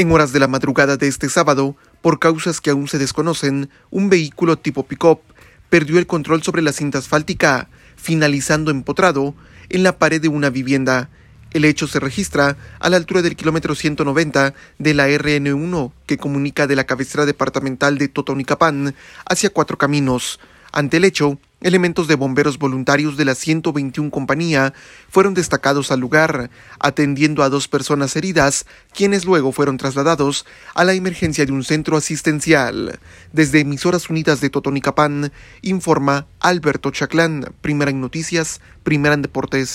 En horas de la madrugada de este sábado, por causas que aún se desconocen, un vehículo tipo pick-up perdió el control sobre la cinta asfáltica, finalizando empotrado en la pared de una vivienda. El hecho se registra a la altura del kilómetro 190 de la RN1 que comunica de la cabecera departamental de Totonicapán hacia Cuatro Caminos. Ante el hecho, elementos de bomberos voluntarios de la 121 compañía fueron destacados al lugar, atendiendo a dos personas heridas, quienes luego fueron trasladados a la emergencia de un centro asistencial. Desde Emisoras Unidas de Totonicapán, informa Alberto Chaclán, primera en noticias, primera en deportes.